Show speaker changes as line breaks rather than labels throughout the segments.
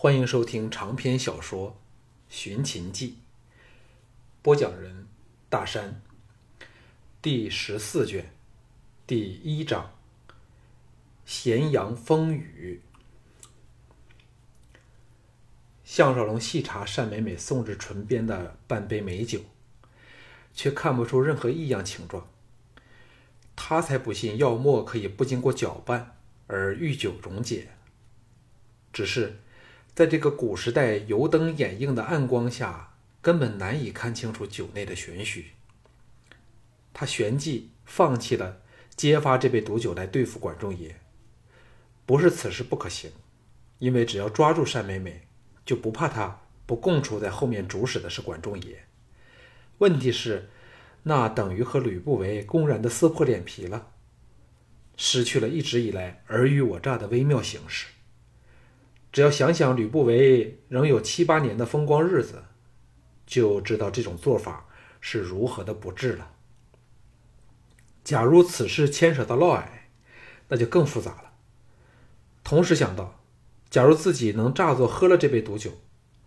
欢迎收听长篇小说《寻秦记》，播讲人大山，第十四卷，第一章：咸阳风雨。项少龙细查单美美送至唇边的半杯美酒，却看不出任何异样情状。他才不信药沫可以不经过搅拌而遇酒溶解。只是，在这个古时代油灯掩映的暗光下，根本难以看清楚酒内的玄虚。他旋即放弃了揭发这杯毒酒来对付管仲爷。不是此事不可行，因为只要抓住单美美，就不怕他不供出在后面主使的是管仲爷。问题是。那等于和吕不韦公然的撕破脸皮了，失去了一直以来尔虞我诈的微妙形式。只要想想吕不韦仍有七八年的风光日子，就知道这种做法是如何的不智了。假如此事牵扯到嫪毐，那就更复杂了。同时想到，假如自己能诈作喝了这杯毒酒，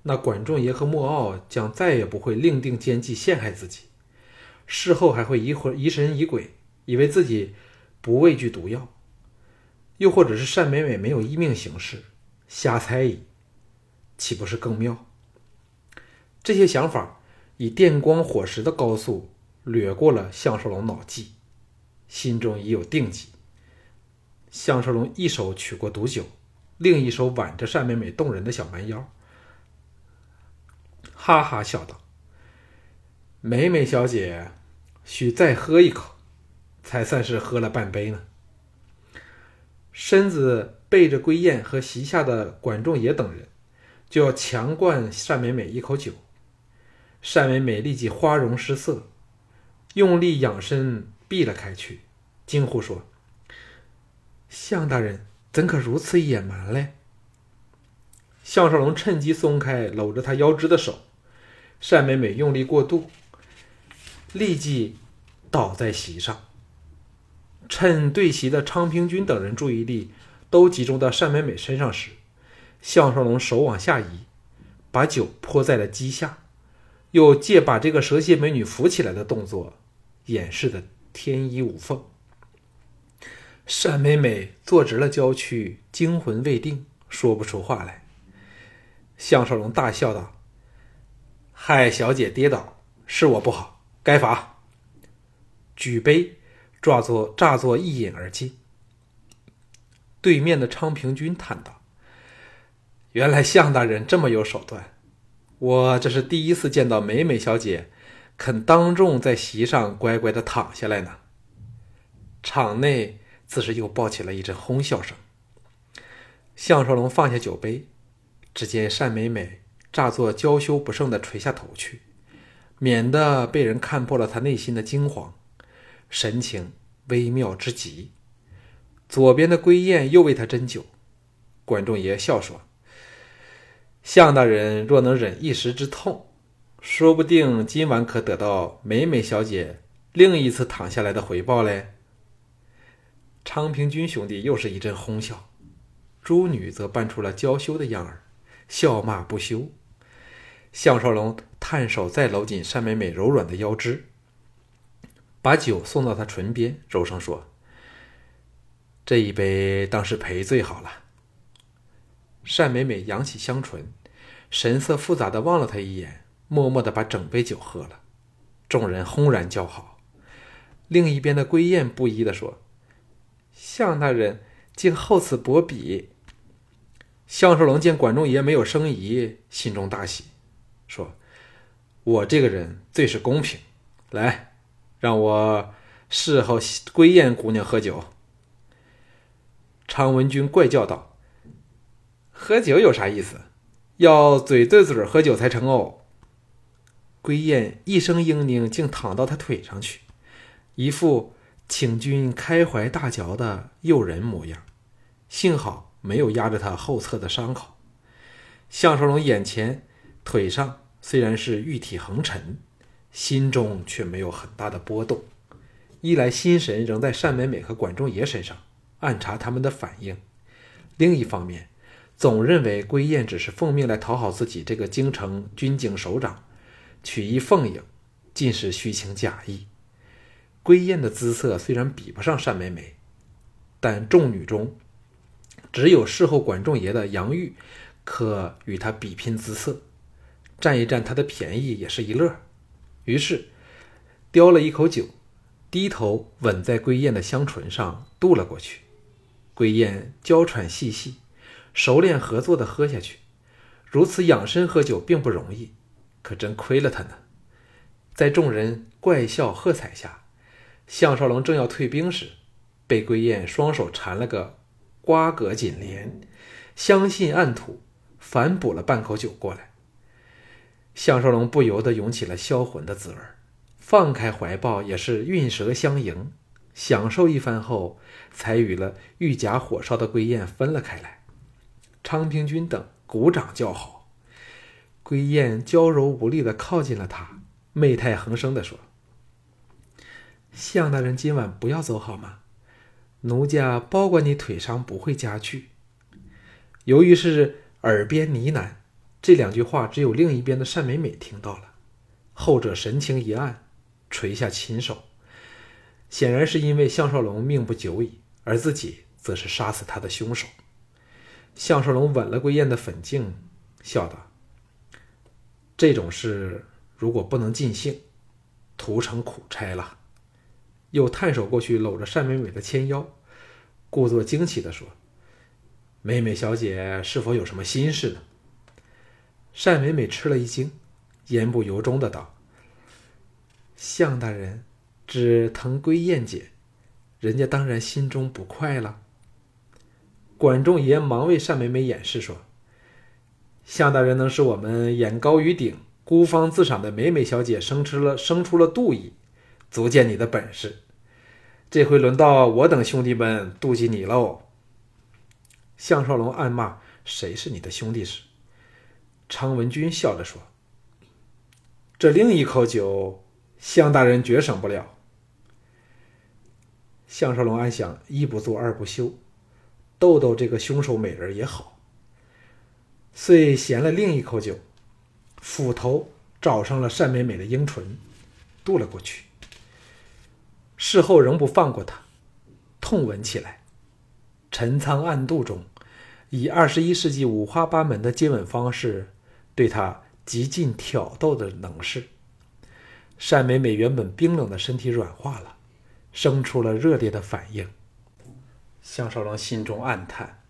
那管仲爷和莫敖将再也不会另定奸计陷害自己。事后还会疑魂疑神疑鬼，以为自己不畏惧毒药，又或者是单美美没有依命行事，瞎猜疑，岂不是更妙？这些想法以电光火石的高速掠过了项少龙脑际，心中已有定计。项少龙一手取过毒酒，另一手挽着单美美动人的小蛮腰，哈哈笑道：“美美小姐。”需再喝一口，才算是喝了半杯呢。身子背着归雁和席下的管仲爷等人，就要强灌单美美一口酒。单美美立即花容失色，用力仰身避了开去，惊呼说：“项大人怎可如此野蛮嘞？”项少龙趁机松开搂着她腰肢的手，单美美用力过度。立即倒在席上。趁对席的昌平君等人注意力都集中到单美美身上时，项少龙手往下移，把酒泼在了鸡下，又借把这个蛇蝎美女扶起来的动作，掩饰的天衣无缝。单美美坐直了娇躯，惊魂未定，说不出话来。项少龙大笑道：“害小姐跌倒，是我不好。”该罚。举杯，抓作诈作一饮而尽。对面的昌平君叹道：“原来项大人这么有手段，我这是第一次见到美美小姐肯当众在席上乖乖的躺下来呢。”场内自是又爆起了一阵哄笑声。项少龙放下酒杯，只见单美美诈作娇羞不胜的垂下头去。免得被人看破了他内心的惊慌，神情微妙之极。左边的归燕又为他斟酒，管仲爷笑说：“项大人若能忍一时之痛，说不定今晚可得到美美小姐另一次躺下来的回报嘞。”昌平君兄弟又是一阵哄笑，诸女则扮出了娇羞的样儿，笑骂不休。项少龙。探手再搂紧单美美柔软的腰肢，把酒送到她唇边，柔声说：“这一杯当是赔罪好了。”单美美扬起香唇，神色复杂的望了他一眼，默默的把整杯酒喝了。众人轰然叫好。另一边的归燕不依的说：“向大人竟厚此薄彼。”项少龙见管仲爷没有生疑，心中大喜，说。我这个人最是公平，来，让我侍候归燕姑娘喝酒。常文君怪叫道：“喝酒有啥意思？要嘴对嘴喝酒才成哦。”归燕一声嘤咛，竟躺到他腿上去，一副请君开怀大嚼的诱人模样。幸好没有压着他后侧的伤口。项少龙眼前腿上。虽然是玉体横陈，心中却没有很大的波动。一来心神仍在单美美和管仲爷身上，暗查他们的反应；另一方面，总认为归燕只是奉命来讨好自己这个京城军警首长，曲意奉迎，尽是虚情假意。归燕的姿色虽然比不上单美美，但众女中只有侍候管仲爷的杨玉可与她比拼姿色，占一占她的便宜也是一乐。于是叼了一口酒，低头吻在归燕的香唇上，渡了过去。归燕娇喘细细。熟练合作的喝下去，如此养生喝酒并不容易，可真亏了他呢。在众人怪笑喝彩下，项少龙正要退兵时，被归燕双手缠了个瓜葛紧连，相信暗吐，反补了半口酒过来。项少龙不由得涌起了销魂的滋味，放开怀抱也是韵舌相迎，享受一番后，才与了欲甲火烧的归燕分了开来。昌平君等鼓掌叫好，归燕娇柔无力的靠近了他，媚态横生的说：“向大人今晚不要走好吗？奴家包管你腿伤不会加剧。”由于是耳边呢喃，这两句话只有另一边的单美美听到了，后者神情一暗，垂下琴手，显然是因为项少龙命不久矣，而自己则是杀死他的凶手。项少龙吻了归燕的粉颈，笑道：“这种事如果不能尽兴，徒成苦差了。”又探手过去搂着单美美的纤腰，故作惊奇地说：“美美小姐是否有什么心事呢？”单美美吃了一惊，言不由衷的道：“项大人只疼归燕姐，人家当然心中不快了。”管仲爷忙为单美美掩饰说：“向大人能使我们眼高于顶、孤芳自赏的美美小姐生出了生出了妒意，足见你的本事。这回轮到我等兄弟们妒忌你喽。”项少龙暗骂：“谁是你的兄弟时？”常文君笑着说：“这另一口酒，向大人绝省不了。”项少龙暗想：一不做二不休。逗逗这个凶手美人也好，遂衔了另一口酒，斧头找上了单美美的樱唇，渡了过去。事后仍不放过她，痛吻起来。陈仓暗度中，以二十一世纪五花八门的接吻方式，对她极尽挑逗的能事。单美美原本冰冷的身体软化了，生出了热烈的反应。项少龙心中暗叹，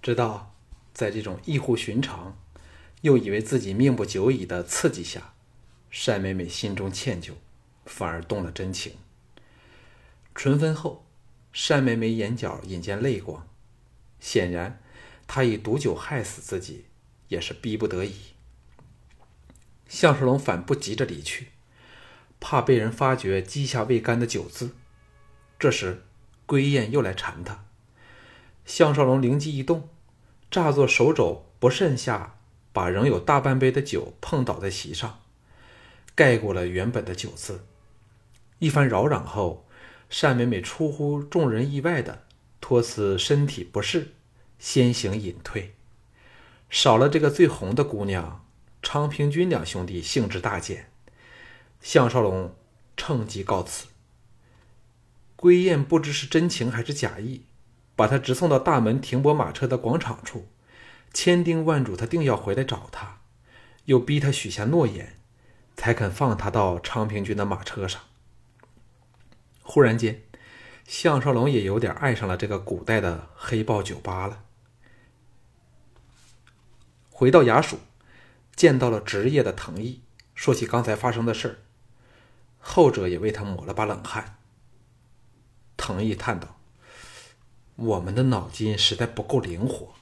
知道在这种异乎寻常，又以为自己命不久矣的刺激下，单美美心中歉疚，反而动了真情。唇分后，单美美眼角隐见泪光，显然她以毒酒害死自己，也是逼不得已。项少龙反不急着离去，怕被人发觉积下未干的酒渍。这时。归燕又来缠他，项少龙灵机一动，诈作手肘不慎下，把仍有大半杯的酒碰倒在席上，盖过了原本的酒渍。一番扰攘后，单美美出乎众人意外的托辞身体不适，先行隐退。少了这个最红的姑娘，昌平君两兄弟兴致大减。项少龙趁机告辞。归燕不知是真情还是假意，把他直送到大门停泊马车的广场处，千叮万嘱他定要回来找他，又逼他许下诺言，才肯放他到昌平君的马车上。忽然间，项少龙也有点爱上了这个古代的黑豹酒吧了。回到衙署，见到了职业的藤毅，说起刚才发生的事儿，后者也为他抹了把冷汗。藤毅叹道：“我们的脑筋实在不够灵活，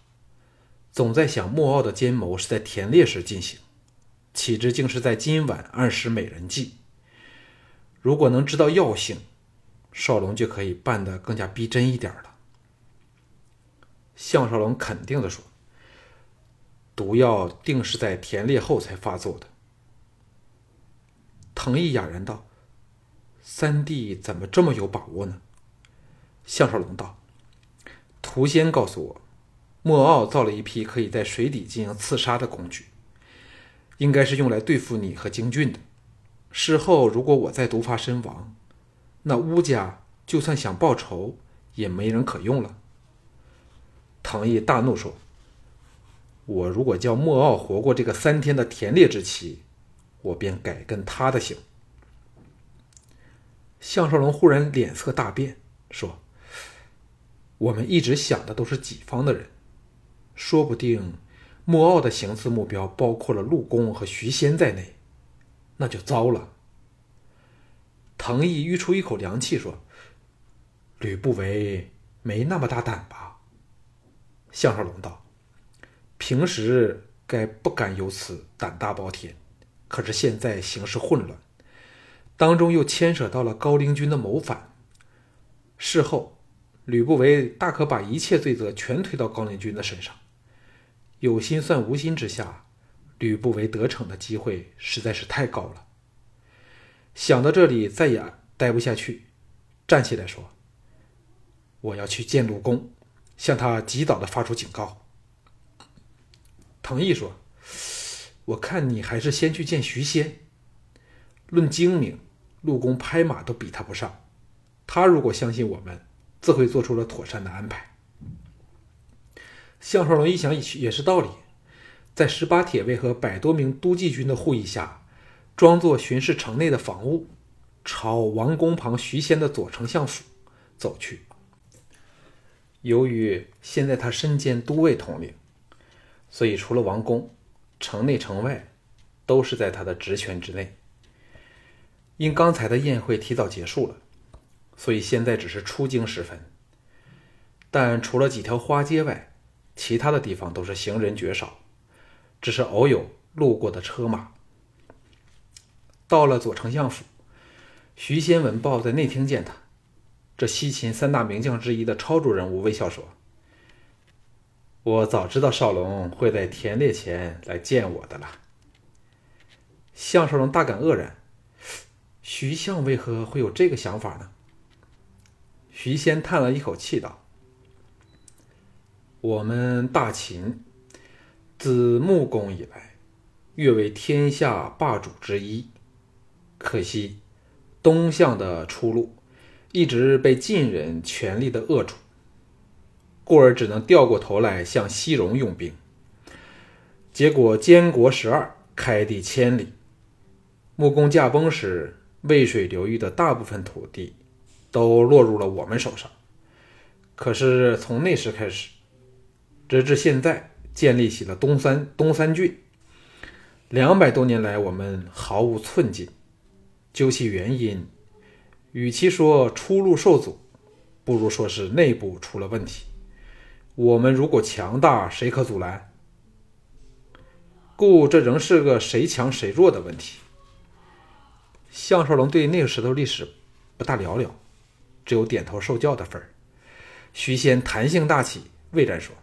总在想莫傲的奸谋是在田猎时进行，岂知竟是在今晚暗使美人计。如果能知道药性，少龙就可以办得更加逼真一点了。”项少龙肯定的说：“毒药定是在田猎后才发作的。”藤毅哑然道：“三弟怎么这么有把握呢？”项少龙道：“屠仙告诉我，莫奥造了一批可以在水底进行刺杀的工具，应该是用来对付你和京俊的。事后如果我再毒发身亡，那乌家就算想报仇，也没人可用了。”唐毅大怒说：“我如果叫莫奥活过这个三天的田猎之期，我便改跟他的姓。”项少龙忽然脸色大变，说：“我们一直想的都是己方的人，说不定莫傲的行刺目标包括了陆公和徐仙在内，那就糟了。”藤毅吁出一口凉气，说：“吕不韦没那么大胆吧？”项少龙道：“平时该不敢有此胆大包天，可是现在形势混乱。”当中又牵扯到了高陵君的谋反。事后，吕不韦大可把一切罪责全推到高陵君的身上。有心算无心之下，吕不韦得逞的机会实在是太高了。想到这里，再也待不下去，站起来说：“我要去见陆公，向他及早的发出警告。”藤毅说：“我看你还是先去见徐仙。论精明。”陆公拍马都比他不上，他如果相信我们，自会做出了妥善的安排。项少龙一想，也是道理，在十八铁卫和百多名都记军的护翼下，装作巡视城内的防务，朝王宫旁徐仙的左丞相府走去。由于现在他身兼都尉统领，所以除了王宫，城内城外都是在他的职权之内。因刚才的宴会提早结束了，所以现在只是出京时分。但除了几条花街外，其他的地方都是行人绝少，只是偶有路过的车马。到了左丞相府，徐仙闻报在内厅见他。这西秦三大名将之一的超主人物微笑说：“我早知道少龙会在田猎前来见我的了。”项少龙大感愕然。徐相为何会有这个想法呢？徐仙叹了一口气道：“我们大秦自穆公以来，跃为天下霸主之一。可惜东向的出路一直被晋人全力的扼住，故而只能掉过头来向西戎用兵。结果监国十二，开地千里。穆公驾崩时。”渭水流域的大部分土地都落入了我们手上。可是从那时开始，直至现在，建立起了东三东三郡。两百多年来，我们毫无寸进。究其原因，与其说出路受阻，不如说是内部出了问题。我们如果强大，谁可阻拦？故这仍是个谁强谁弱的问题。项少龙对那个时候历史不大了了，只有点头受教的份儿。徐仙弹性大起，魏然说：“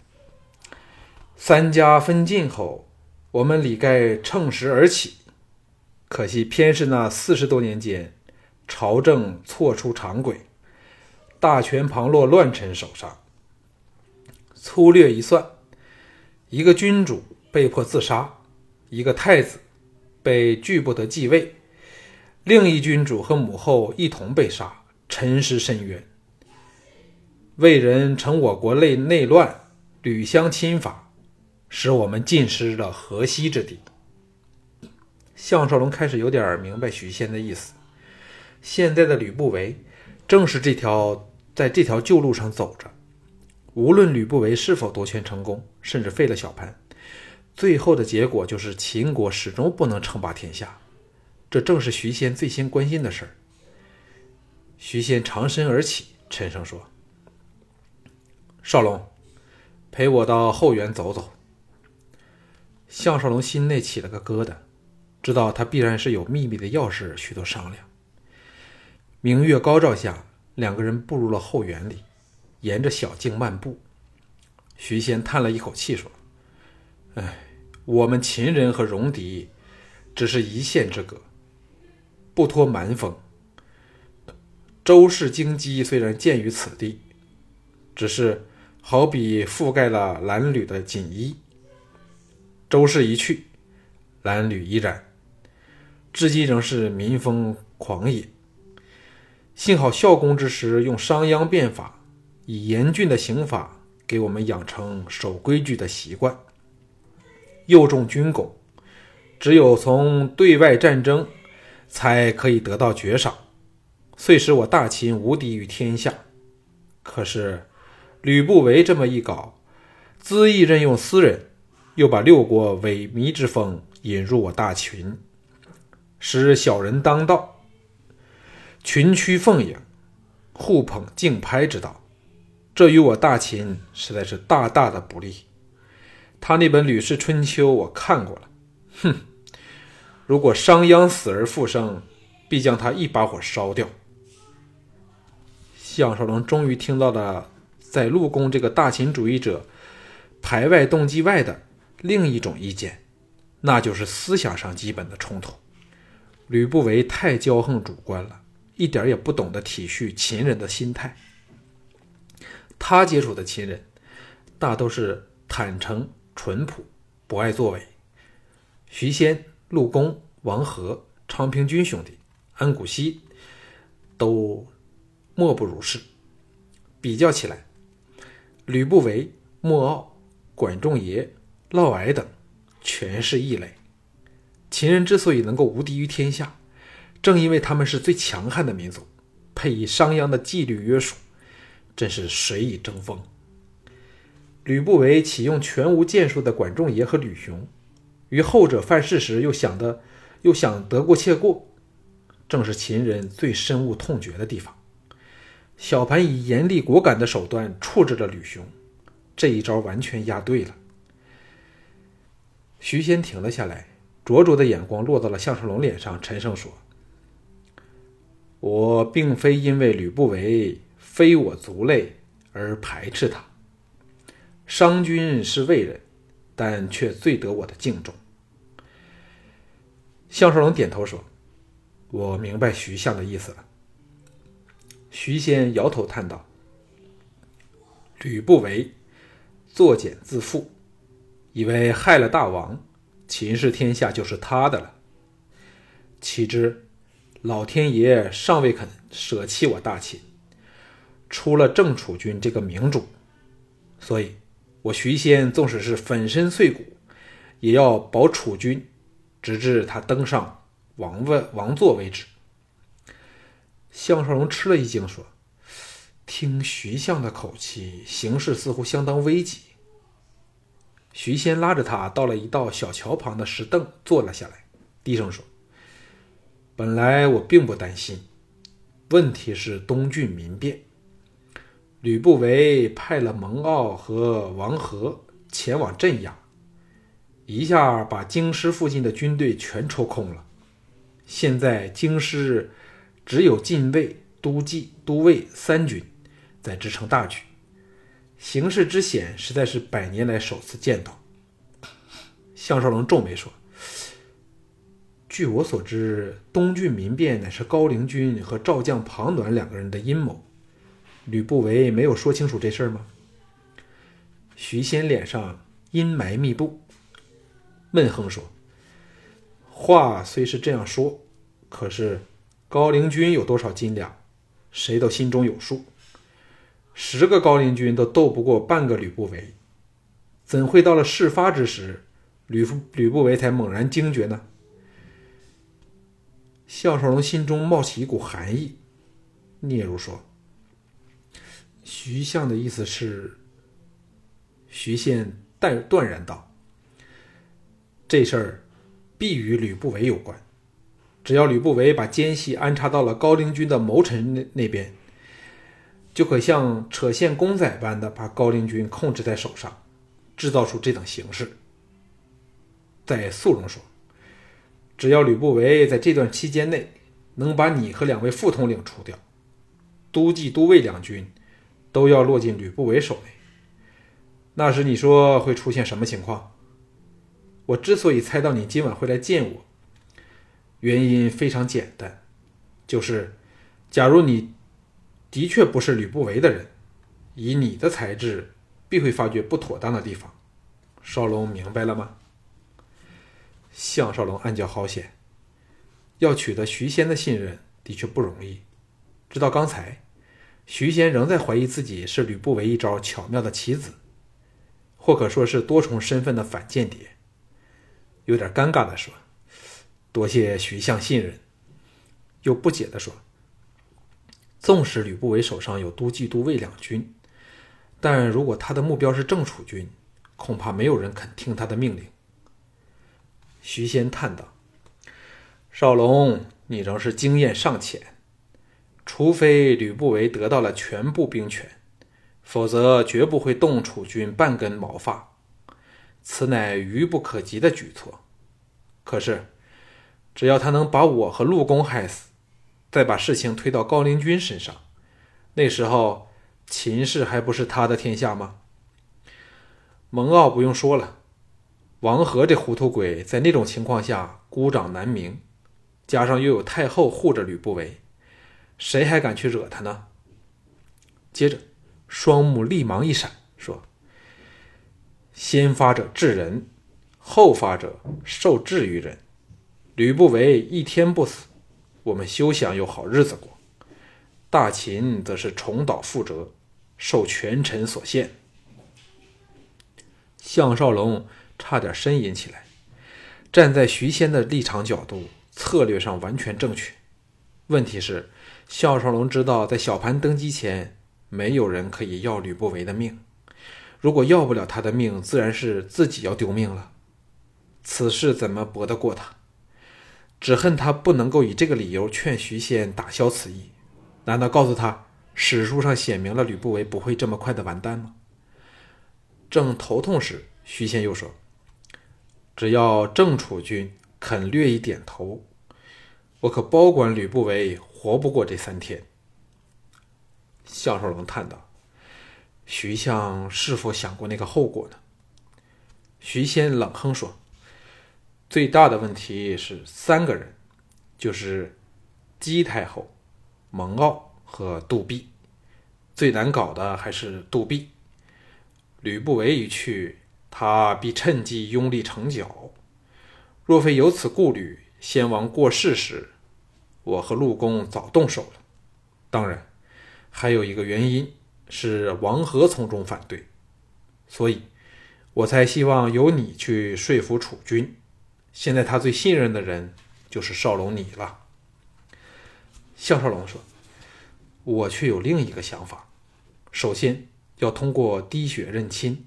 三家分晋后，我们理该乘时而起，可惜偏是那四十多年间，朝政错出常轨，大权旁落乱臣手上。粗略一算，一个君主被迫自杀，一个太子被拒不得继位。”另一君主和母后一同被杀，沉尸深渊。魏人趁我国内内乱，屡相侵伐，使我们尽失了河西之地。项少龙开始有点明白许仙的意思。现在的吕不韦正是这条在这条旧路上走着。无论吕不韦是否夺权成功，甚至废了小潘，最后的结果就是秦国始终不能称霸天下。这正是徐仙最先关心的事儿。徐仙长身而起，沉声说：“少龙，陪我到后园走走。”项少龙心内起了个疙瘩，知道他必然是有秘密的要事需要商量。明月高照下，两个人步入了后园里，沿着小径漫步。徐仙叹了一口气说：“哎，我们秦人和戎狄只是一线之隔。”不脱蛮风，周氏京畿虽然建于此地，只是好比覆盖了褴褛的锦衣。周氏一去，褴褛依然，至今仍是民风狂野。幸好孝公之时用商鞅变法，以严峻的刑法给我们养成守规矩的习惯，又重军功，只有从对外战争才可以得到爵赏，遂使我大秦无敌于天下。可是吕不韦这么一搞，恣意任用私人，又把六国萎靡之风引入我大秦，使小人当道。群驱奉迎，互捧竞拍之道，这与我大秦实在是大大的不利。他那本《吕氏春秋》我看过了，哼！如果商鞅死而复生，必将他一把火烧掉。项少龙终于听到了在陆公这个大秦主义者排外动机外的另一种意见，那就是思想上基本的冲突。吕不韦太骄横主观了。一点也不懂得体恤秦人的心态。他接触的秦人，大都是坦诚淳朴，不爱作为。徐仙、陆公、王和、昌平君兄弟、安谷西，都莫不如是。比较起来，吕不韦、莫傲、管仲爷、嫪毐等，全是异类。秦人之所以能够无敌于天下。正因为他们是最强悍的民族，配以商鞅的纪律约束，真是谁以争锋。吕不韦启用全无建树的管仲爷和吕雄，与后者犯事时又想的又想得过且过，正是秦人最深恶痛绝的地方。小盘以严厉果敢的手段处置了吕雄，这一招完全押对了。徐仙停了下来，灼灼的眼光落到了项少龙脸上，沉声说。我并非因为吕不韦非我族类而排斥他。商君是魏人，但却最得我的敬重。项少龙点头说：“我明白徐相的意思了。”徐仙摇头叹道：“吕不韦作茧自缚，以为害了大王，秦氏天下就是他的了。岂知……”老天爷尚未肯舍弃我大秦，出了郑楚君这个明主，所以，我徐仙纵使是粉身碎骨，也要保楚君，直至他登上王位王座为止。项少龙吃了一惊，说：“听徐相的口气，形势似乎相当危急。”徐仙拉着他到了一道小桥旁的石凳，坐了下来，低声说。本来我并不担心，问题是东郡民变。吕不韦派了蒙骜和王和前往镇压，一下把京师附近的军队全抽空了。现在京师只有禁卫、都记、都尉三军在支撑大局，形势之险实在是百年来首次见到。项少龙皱眉说。据我所知，东郡民变乃是高陵君和赵将庞暖两个人的阴谋。吕不韦没有说清楚这事儿吗？徐仙脸上阴霾密布，闷哼说：“话虽是这样说，可是高陵君有多少斤两，谁都心中有数。十个高陵君都斗不过半个吕不韦，怎会到了事发之时，吕不吕不韦才猛然惊觉呢？”项少龙心中冒起一股寒意，嗫嚅说：“徐相的意思是？”徐县淡断然道：“这事儿必与吕不韦有关。只要吕不韦把奸细安插到了高陵军的谋臣那那边，就可像扯线公仔般的把高陵军控制在手上，制造出这等形势。”在肃容说。只要吕不韦在这段期间内能把你和两位副统领除掉，都记、都尉两军都要落进吕不韦手内。那时你说会出现什么情况？我之所以猜到你今晚会来见我，原因非常简单，就是假如你的确不是吕不韦的人，以你的才智，必会发觉不妥当的地方。少龙明白了吗？项少龙暗叫好险，要取得徐仙的信任的确不容易。直到刚才，徐仙仍在怀疑自己是吕不韦一招巧妙的棋子，或可说是多重身份的反间谍。有点尴尬的说：“多谢徐相信任。”又不解的说：“纵使吕不韦手上有都计、都尉两军，但如果他的目标是郑楚军，恐怕没有人肯听他的命令。”徐仙叹道：“少龙，你仍是经验尚浅，除非吕不韦得到了全部兵权，否则绝不会动楚军半根毛发。”此乃愚不可及的举措。可是，只要他能把我和陆公害死，再把事情推到高陵君身上，那时候秦氏还不是他的天下吗？蒙骜不用说了，王和这糊涂鬼在那种情况下孤掌难鸣，加上又有太后护着吕不韦，谁还敢去惹他呢？接着，双目立芒一闪，说。先发者治人，后发者受制于人。吕不韦一天不死，我们休想有好日子过。大秦则是重蹈覆辙，受权臣所限。项少龙差点呻吟起来。站在徐仙的立场角度，策略上完全正确。问题是，项少龙知道，在小盘登基前，没有人可以要吕不韦的命。如果要不了他的命，自然是自己要丢命了。此事怎么驳得过他？只恨他不能够以这个理由劝徐仙打消此意。难道告诉他史书上写明了吕不韦不会这么快的完蛋吗？正头痛时，徐仙又说：“只要郑楚军肯略一点头，我可包管吕不韦活不过这三天。”项少龙叹道。徐相是否想过那个后果呢？徐仙冷哼说：“最大的问题是三个人，就是姬太后、蒙骜和杜弼。最难搞的还是杜弼。吕不韦一去，他必趁机拥立成角。若非有此顾虑，先王过世时，我和陆公早动手了。当然，还有一个原因。”是王和从中反对，所以我才希望由你去说服楚军。现在他最信任的人就是少龙你了。项少龙说：“我却有另一个想法。首先要通过滴血认亲，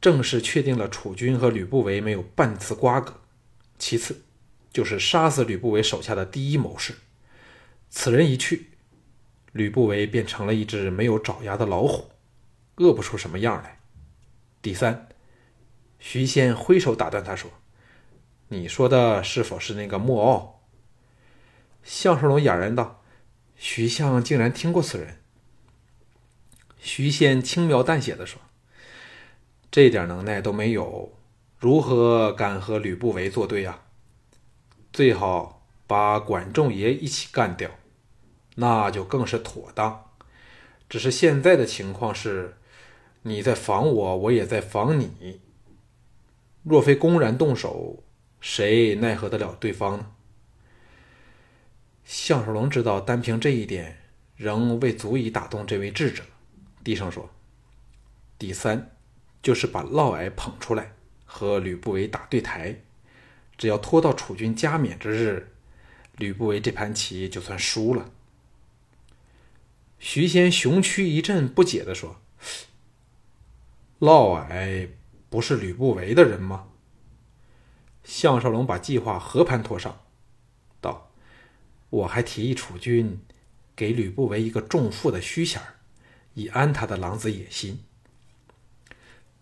正式确定了楚军和吕不韦没有半丝瓜葛。其次就是杀死吕不韦手下的第一谋士。此人一去。”吕不韦便成了一只没有爪牙的老虎，饿不出什么样来。第三，徐仙挥手打断他说：“你说的是否是那个莫傲？”项少龙哑然道：“徐相竟然听过此人。”徐仙轻描淡写的说：“这点能耐都没有，如何敢和吕不韦作对啊？最好把管仲爷一起干掉。”那就更是妥当。只是现在的情况是，你在防我，我也在防你。若非公然动手，谁奈何得了对方呢？项少龙知道，单凭这一点，仍未足以打动这位智者，低声说：“第三，就是把嫪毐捧出来，和吕不韦打对台。只要拖到楚军加冕之日，吕不韦这盘棋就算输了。”徐仙雄躯一震，不解地说：“嫪毐不是吕不韦的人吗？”项少龙把计划和盘托上，道：“我还提议楚军给吕不韦一个重负的虚衔以安他的狼子野心。”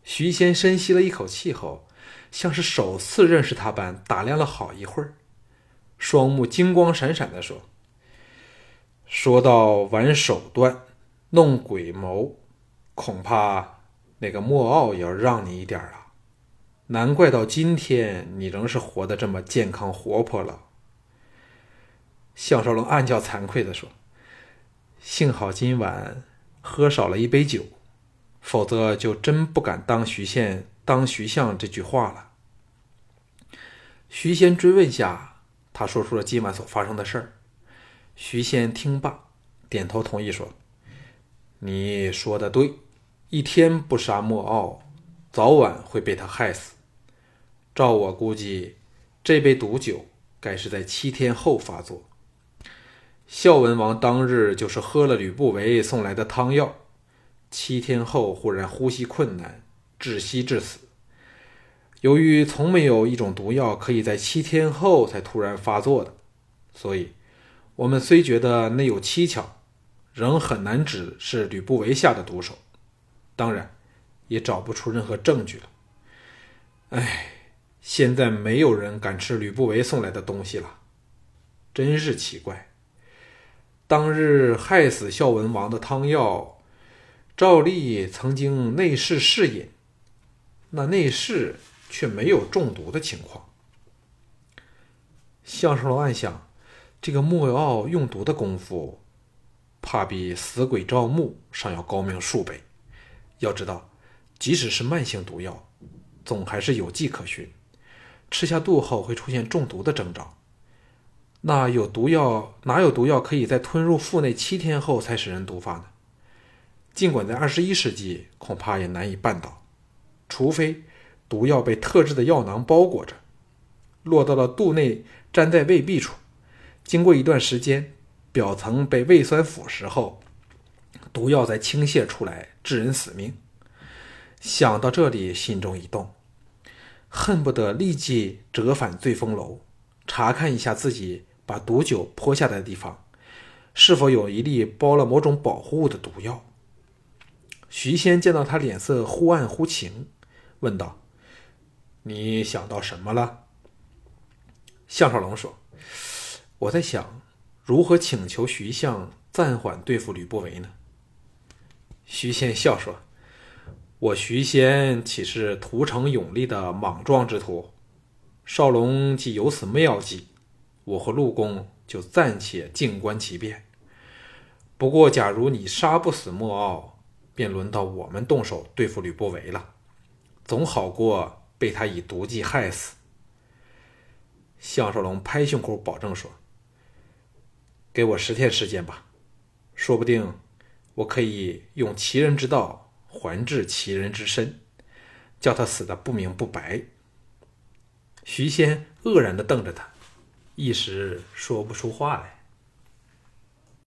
徐仙深吸了一口气后，像是首次认识他般打量了好一会儿，双目金光闪闪地说。说到玩手段、弄鬼谋，恐怕那个莫傲也要让你一点了。难怪到今天你仍是活得这么健康活泼了。项少龙暗叫惭愧的说：“幸好今晚喝少了一杯酒，否则就真不敢当徐县当徐相这句话了。徐仙追问下，他说出了今晚所发生的事儿。徐仙听罢，点头同意说：“你说的对，一天不杀莫敖，早晚会被他害死。照我估计，这杯毒酒该是在七天后发作。孝文王当日就是喝了吕不韦送来的汤药。”七天后，忽然呼吸困难，窒息致死。由于从没有一种毒药可以在七天后才突然发作的，所以我们虽觉得内有蹊跷，仍很难指是吕不韦下的毒手。当然，也找不出任何证据了。唉，现在没有人敢吃吕不韦送来的东西了，真是奇怪。当日害死孝文王的汤药。赵丽曾经内侍侍饮，那内侍却没有中毒的情况。项少龙暗想，这个莫敖用毒的功夫，怕比死鬼赵牧尚要高明数倍。要知道，即使是慢性毒药，总还是有迹可循，吃下肚后会出现中毒的征兆。那有毒药，哪有毒药可以在吞入腹内七天后才使人毒发呢？尽管在二十一世纪，恐怕也难以办到，除非毒药被特制的药囊包裹着，落到了肚内，粘在胃壁处，经过一段时间，表层被胃酸腐蚀后，毒药再倾泻出来，致人死命。想到这里，心中一动，恨不得立即折返醉风楼，查看一下自己把毒酒泼下来的地方，是否有一粒包了某种保护物的毒药。徐仙见到他脸色忽暗忽晴，问道：“你想到什么了？”项少龙说：“我在想，如何请求徐相暂缓对付吕不韦呢？”徐仙笑说：“我徐仙岂是屠城勇力的莽撞之徒？少龙既有此妙计，我和陆公就暂且静观其变。不过，假如你杀不死莫敖，”便轮到我们动手对付吕不韦了，总好过被他以毒计害死。项少龙拍胸口保证说：“给我十天时间吧，说不定我可以用奇人之道还治其人之身，叫他死的不明不白。”徐仙愕然的瞪着他，一时说不出话来。